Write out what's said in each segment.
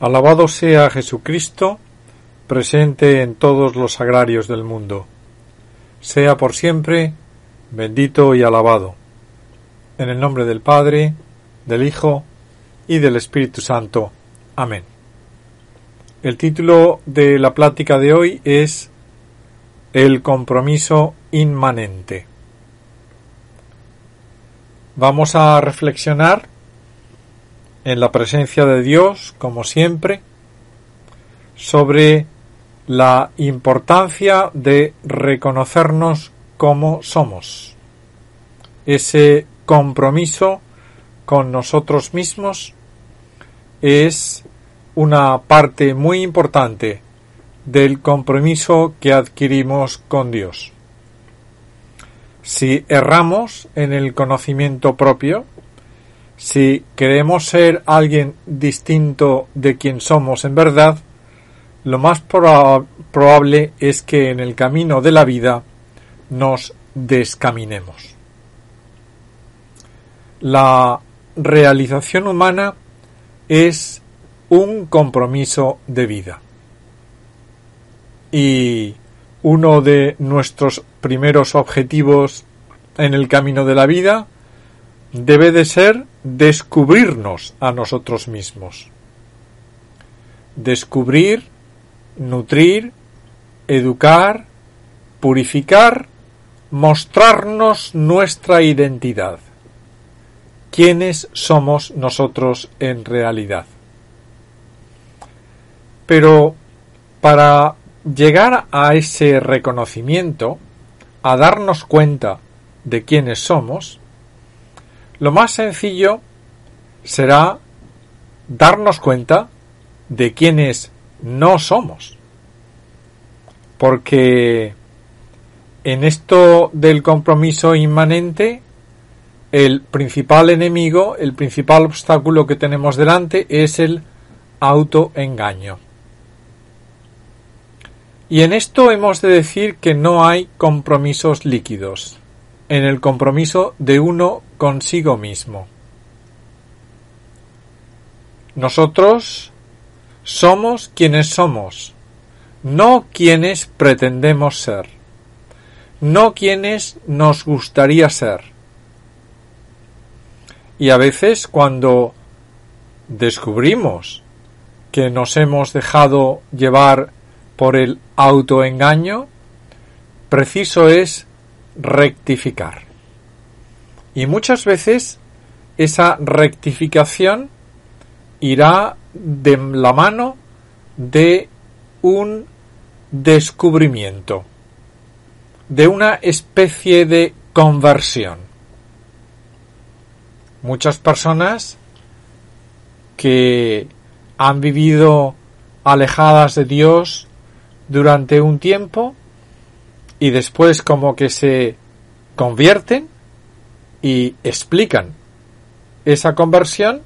Alabado sea Jesucristo, presente en todos los agrarios del mundo. Sea por siempre bendito y alabado. En el nombre del Padre, del Hijo y del Espíritu Santo. Amén. El título de la plática de hoy es El compromiso inmanente. Vamos a reflexionar en la presencia de Dios, como siempre, sobre la importancia de reconocernos como somos. Ese compromiso con nosotros mismos es una parte muy importante del compromiso que adquirimos con Dios. Si erramos en el conocimiento propio, si queremos ser alguien distinto de quien somos en verdad, lo más probable es que en el camino de la vida nos descaminemos. La realización humana es un compromiso de vida. Y uno de nuestros primeros objetivos en el camino de la vida debe de ser descubrirnos a nosotros mismos. Descubrir, nutrir, educar, purificar, mostrarnos nuestra identidad. ¿Quiénes somos nosotros en realidad? Pero para llegar a ese reconocimiento, a darnos cuenta de quiénes somos, lo más sencillo será darnos cuenta de quiénes no somos. Porque en esto del compromiso inmanente, el principal enemigo, el principal obstáculo que tenemos delante es el autoengaño. Y en esto hemos de decir que no hay compromisos líquidos en el compromiso de uno consigo mismo. Nosotros somos quienes somos, no quienes pretendemos ser, no quienes nos gustaría ser. Y a veces cuando descubrimos que nos hemos dejado llevar por el autoengaño, preciso es rectificar. Y muchas veces esa rectificación irá de la mano de un descubrimiento, de una especie de conversión. Muchas personas que han vivido alejadas de Dios durante un tiempo y después como que se convierten y explican esa conversión,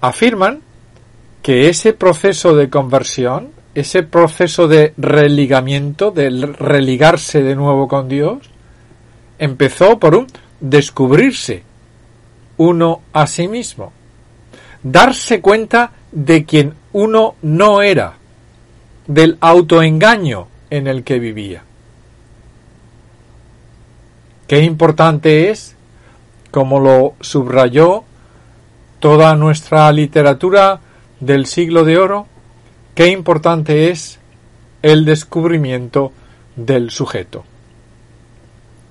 afirman que ese proceso de conversión, ese proceso de religamiento, de religarse de nuevo con Dios, empezó por un descubrirse uno a sí mismo, darse cuenta de quien uno no era, del autoengaño en el que vivía. Qué importante es, como lo subrayó toda nuestra literatura del siglo de oro, qué importante es el descubrimiento del sujeto.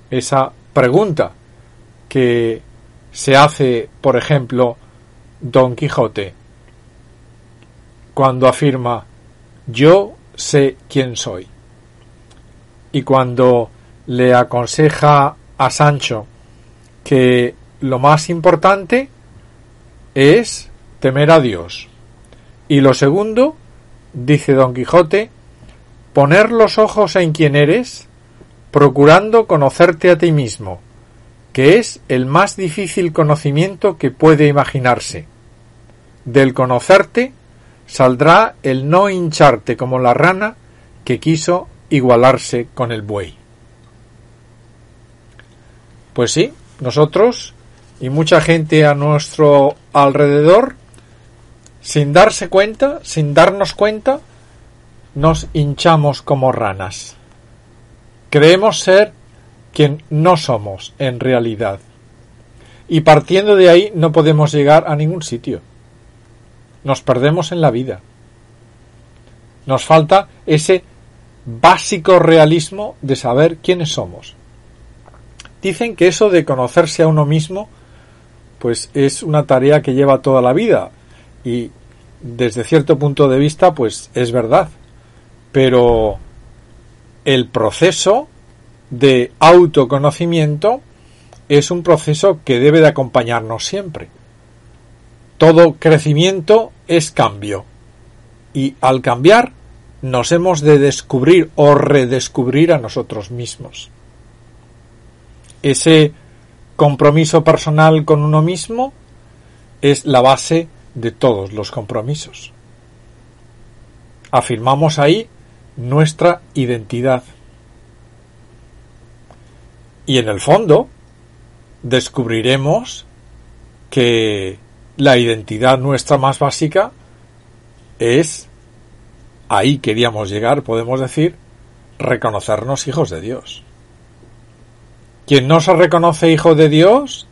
Esa pregunta que se hace, por ejemplo, Don Quijote, cuando afirma yo sé quién soy. Y cuando le aconseja a Sancho que lo más importante es temer a Dios. Y lo segundo, dice Don Quijote, poner los ojos en quien eres, procurando conocerte a ti mismo, que es el más difícil conocimiento que puede imaginarse. Del conocerte saldrá el no hincharte como la rana que quiso igualarse con el buey. Pues sí, nosotros y mucha gente a nuestro alrededor sin darse cuenta, sin darnos cuenta, nos hinchamos como ranas. Creemos ser quien no somos en realidad. Y partiendo de ahí no podemos llegar a ningún sitio. Nos perdemos en la vida. Nos falta ese básico realismo de saber quiénes somos. Dicen que eso de conocerse a uno mismo pues es una tarea que lleva toda la vida y desde cierto punto de vista pues es verdad. Pero el proceso de autoconocimiento es un proceso que debe de acompañarnos siempre. Todo crecimiento es cambio. Y al cambiar nos hemos de descubrir o redescubrir a nosotros mismos. Ese compromiso personal con uno mismo es la base de todos los compromisos. Afirmamos ahí nuestra identidad. Y en el fondo descubriremos que la identidad nuestra más básica es, ahí queríamos llegar, podemos decir, reconocernos hijos de Dios. Quien no se reconoce hijo de Dios,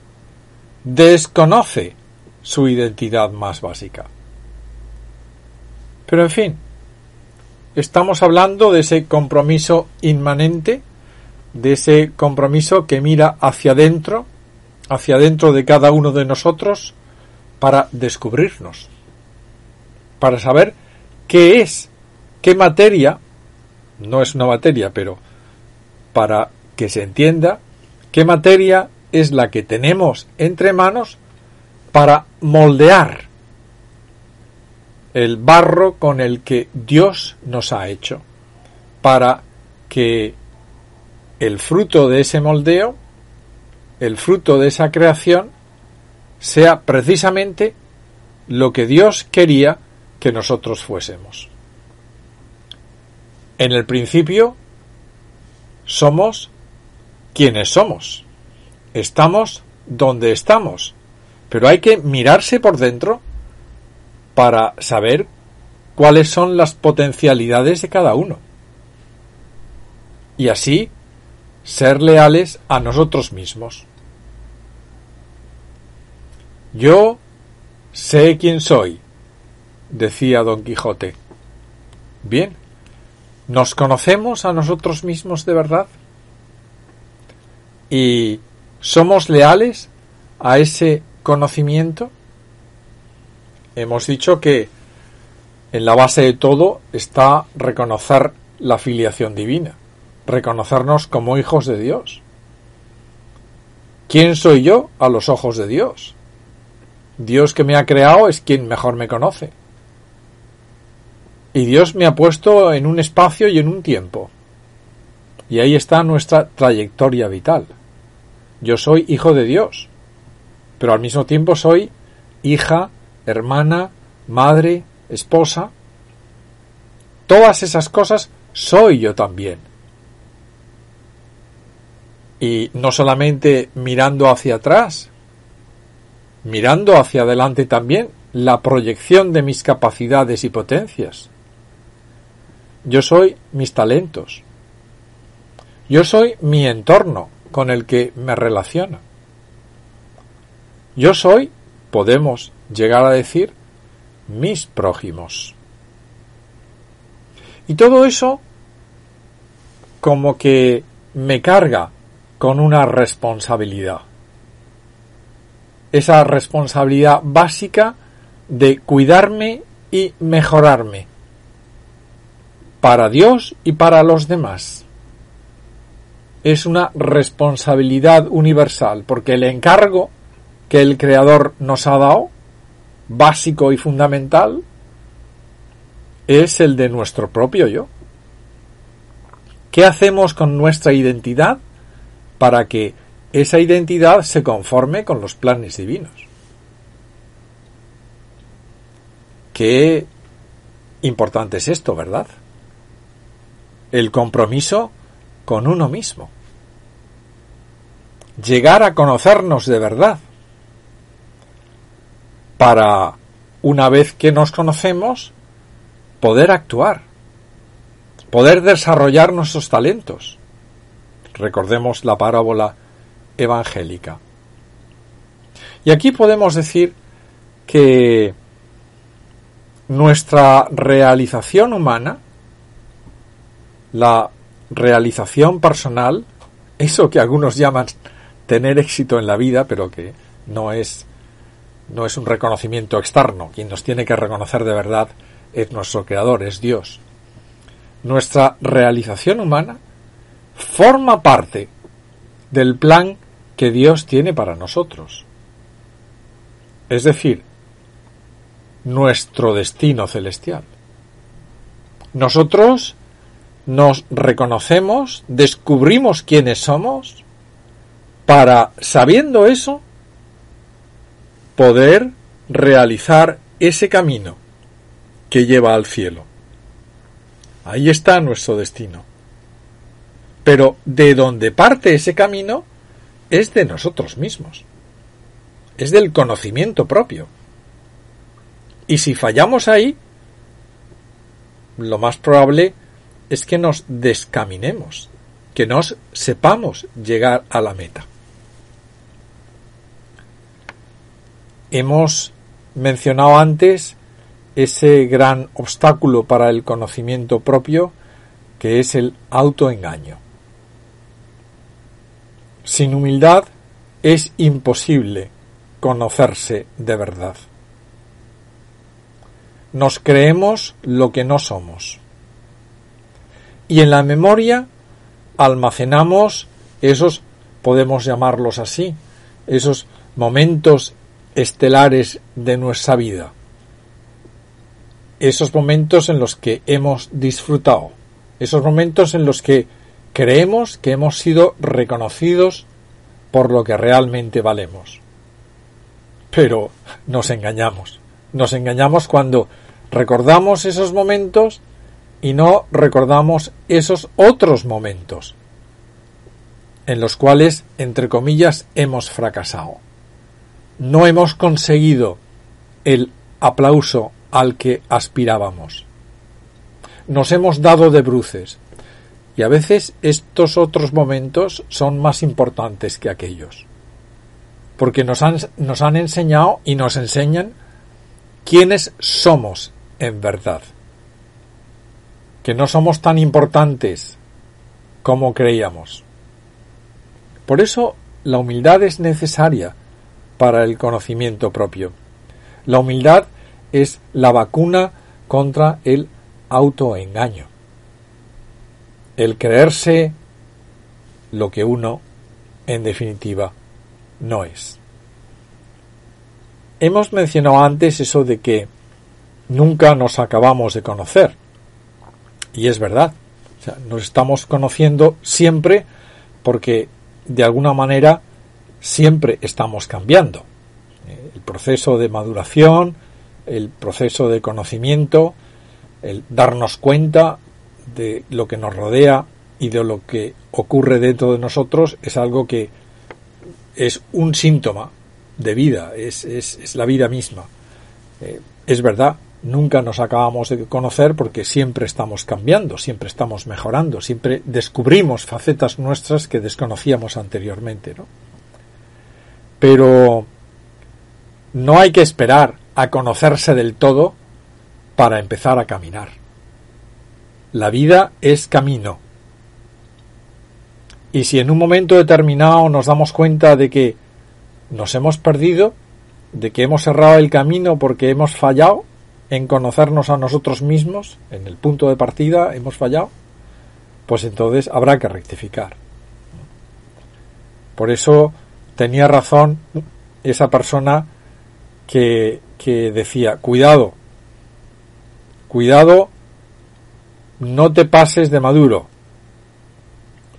desconoce su identidad más básica. Pero en fin, estamos hablando de ese compromiso inmanente, de ese compromiso que mira hacia adentro, hacia adentro de cada uno de nosotros, para descubrirnos, para saber qué es, qué materia, no es una materia, pero para que se entienda, qué materia es la que tenemos entre manos para moldear el barro con el que Dios nos ha hecho, para que el fruto de ese moldeo, el fruto de esa creación, sea precisamente lo que Dios quería que nosotros fuésemos. En el principio somos quienes somos. Estamos donde estamos. Pero hay que mirarse por dentro para saber cuáles son las potencialidades de cada uno. Y así ser leales a nosotros mismos. Yo sé quién soy, decía don Quijote. Bien, ¿nos conocemos a nosotros mismos de verdad? ¿Y somos leales a ese conocimiento? Hemos dicho que en la base de todo está reconocer la filiación divina, reconocernos como hijos de Dios. ¿Quién soy yo a los ojos de Dios? Dios que me ha creado es quien mejor me conoce. Y Dios me ha puesto en un espacio y en un tiempo. Y ahí está nuestra trayectoria vital. Yo soy hijo de Dios, pero al mismo tiempo soy hija, hermana, madre, esposa. Todas esas cosas soy yo también. Y no solamente mirando hacia atrás, mirando hacia adelante también la proyección de mis capacidades y potencias. Yo soy mis talentos. Yo soy mi entorno con el que me relaciono. Yo soy, podemos llegar a decir, mis prójimos. Y todo eso como que me carga con una responsabilidad esa responsabilidad básica de cuidarme y mejorarme para Dios y para los demás. Es una responsabilidad universal porque el encargo que el Creador nos ha dado, básico y fundamental, es el de nuestro propio yo. ¿Qué hacemos con nuestra identidad para que esa identidad se conforme con los planes divinos. Qué importante es esto, ¿verdad? El compromiso con uno mismo. Llegar a conocernos de verdad para una vez que nos conocemos, poder actuar, poder desarrollar nuestros talentos. Recordemos la parábola evangélica. Y aquí podemos decir que nuestra realización humana, la realización personal, eso que algunos llaman tener éxito en la vida, pero que no es no es un reconocimiento externo, quien nos tiene que reconocer de verdad es nuestro creador, es Dios. Nuestra realización humana forma parte del plan que Dios tiene para nosotros. Es decir, nuestro destino celestial. Nosotros nos reconocemos, descubrimos quiénes somos, para, sabiendo eso, poder realizar ese camino que lleva al cielo. Ahí está nuestro destino. Pero de donde parte ese camino es de nosotros mismos. Es del conocimiento propio. Y si fallamos ahí, lo más probable es que nos descaminemos, que nos sepamos llegar a la meta. Hemos mencionado antes ese gran obstáculo para el conocimiento propio que es el autoengaño. Sin humildad es imposible conocerse de verdad. Nos creemos lo que no somos. Y en la memoria almacenamos esos, podemos llamarlos así, esos momentos estelares de nuestra vida. Esos momentos en los que hemos disfrutado. Esos momentos en los que creemos que hemos sido reconocidos por lo que realmente valemos. Pero nos engañamos. Nos engañamos cuando recordamos esos momentos y no recordamos esos otros momentos en los cuales, entre comillas, hemos fracasado. No hemos conseguido el aplauso al que aspirábamos. Nos hemos dado de bruces y a veces estos otros momentos son más importantes que aquellos. Porque nos han, nos han enseñado y nos enseñan quiénes somos en verdad que no somos tan importantes como creíamos. Por eso la humildad es necesaria para el conocimiento propio. La humildad es la vacuna contra el autoengaño. El creerse lo que uno, en definitiva, no es. Hemos mencionado antes eso de que nunca nos acabamos de conocer. Y es verdad. nos estamos conociendo siempre porque de alguna manera siempre estamos cambiando. Eh, el proceso de maduración, el proceso de conocimiento, el darnos cuenta de lo que nos rodea y de lo que ocurre dentro de nosotros es algo que es un síntoma de vida, es, es, la vida misma. Eh, es verdad, nunca nos acabamos de conocer porque siempre estamos cambiando, siempre estamos mejorando, siempre descubrimos facetas nuestras que desconocíamos anteriormente, ¿no? Pero no hay que esperar a conocerse del todo para empezar a caminar. La vida es camino. Y si en un momento determinado nos damos cuenta de que nos hemos perdido, de que hemos cerrado el camino porque hemos fallado, en conocernos a nosotros mismos, en el punto de partida hemos fallado, pues entonces habrá que rectificar. Por eso tenía razón esa persona que, que decía, cuidado, cuidado, no te pases de maduro,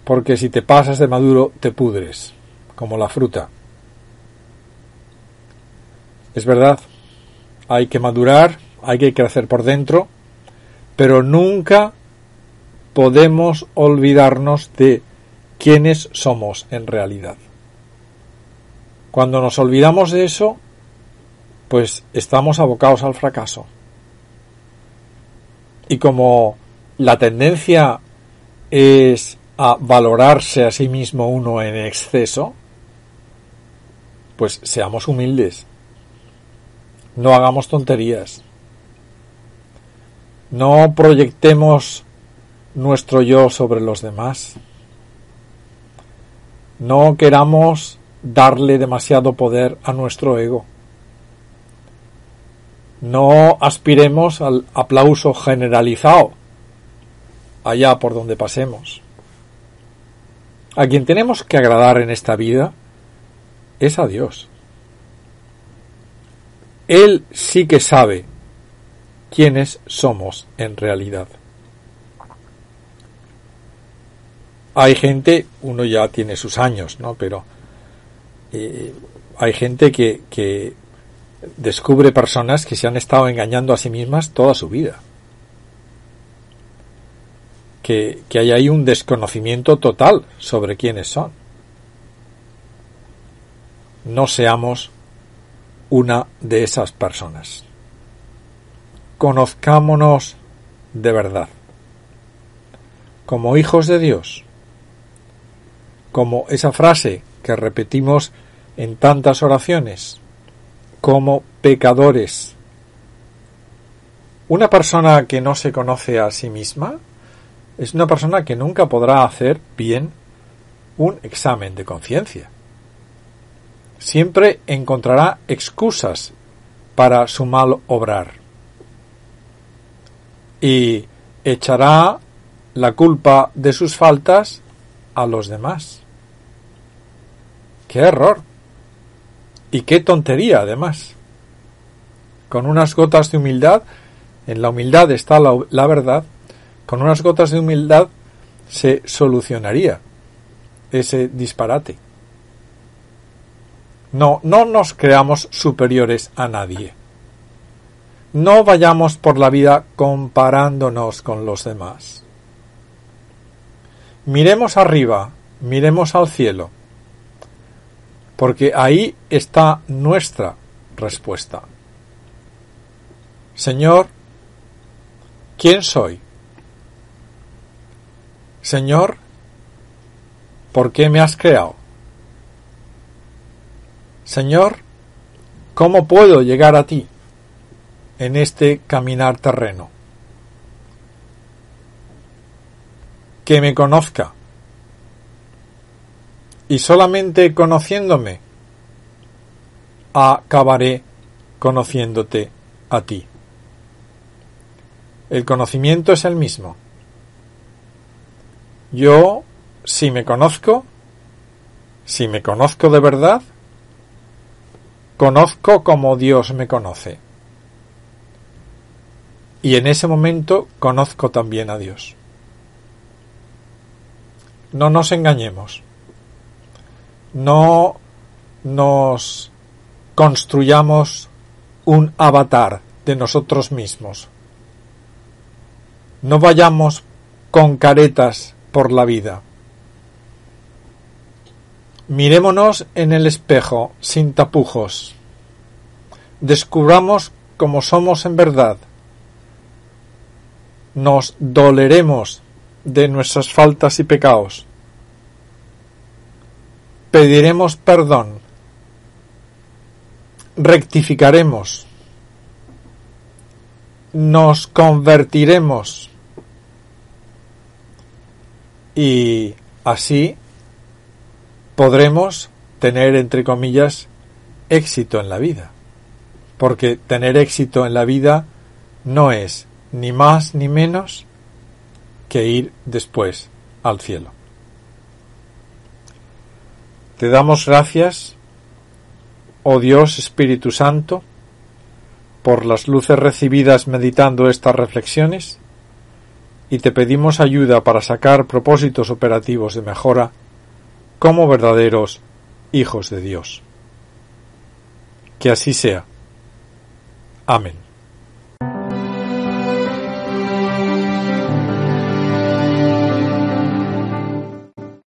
porque si te pasas de maduro te pudres, como la fruta. Es verdad, hay que madurar, hay que crecer por dentro, pero nunca podemos olvidarnos de quiénes somos en realidad. Cuando nos olvidamos de eso, pues estamos abocados al fracaso. Y como la tendencia es a valorarse a sí mismo uno en exceso, pues seamos humildes. No hagamos tonterías. No proyectemos nuestro yo sobre los demás. No queramos darle demasiado poder a nuestro ego. No aspiremos al aplauso generalizado allá por donde pasemos. A quien tenemos que agradar en esta vida es a Dios. Él sí que sabe quiénes somos en realidad. Hay gente, uno ya tiene sus años, ¿no? Pero eh, hay gente que, descubre personas que se han estado engañando a sí mismas toda su vida. Que, que hay ahí un desconocimiento total sobre quiénes son. No seamos una de esas personas. Conozcámonos de verdad. Como hijos de Dios. Como esa frase que repetimos en tantas oraciones como pecadores. Una persona que no se conoce a sí misma es una persona que nunca podrá hacer bien un examen de conciencia. Siempre encontrará excusas para su mal obrar. Y echará la culpa de sus faltas a los demás. ¡Qué error! Y qué tontería, además. Con unas gotas de humildad, en la humildad está la, verdad, con unas gotas de humildad se solucionaría ese disparate. No, no nos creamos superiores a nadie. No vayamos por la vida comparándonos con los demás. Miremos arriba, miremos al cielo porque ahí está nuestra respuesta. Señor, ¿quién soy? Señor, ¿por qué me has creado? Señor, ¿cómo puedo llegar a ti en este caminar terreno? Que me conozca y solamente conociéndome acabaré conociéndote a ti. El conocimiento es el mismo. Yo, si me conozco, si me conozco de verdad, conozco como Dios me conoce. Y en ese momento conozco también a Dios. No nos engañemos no nos construyamos un avatar de nosotros mismos. No vayamos con caretas por la vida. Mirémonos en el espejo sin tapujos. Descubramos cómo somos en verdad. Nos doleremos de nuestras faltas y pecados. Pediremos perdón, rectificaremos, nos convertiremos. Y así podremos tener, entre comillas, éxito en la vida. Porque tener éxito en la vida no es ni más ni menos que ir después al cielo. Te damos gracias, oh Dios Espíritu Santo, por las luces recibidas meditando estas reflexiones y te pedimos ayuda para sacar propósitos operativos de mejora como verdaderos hijos de Dios. Que así sea. Amén.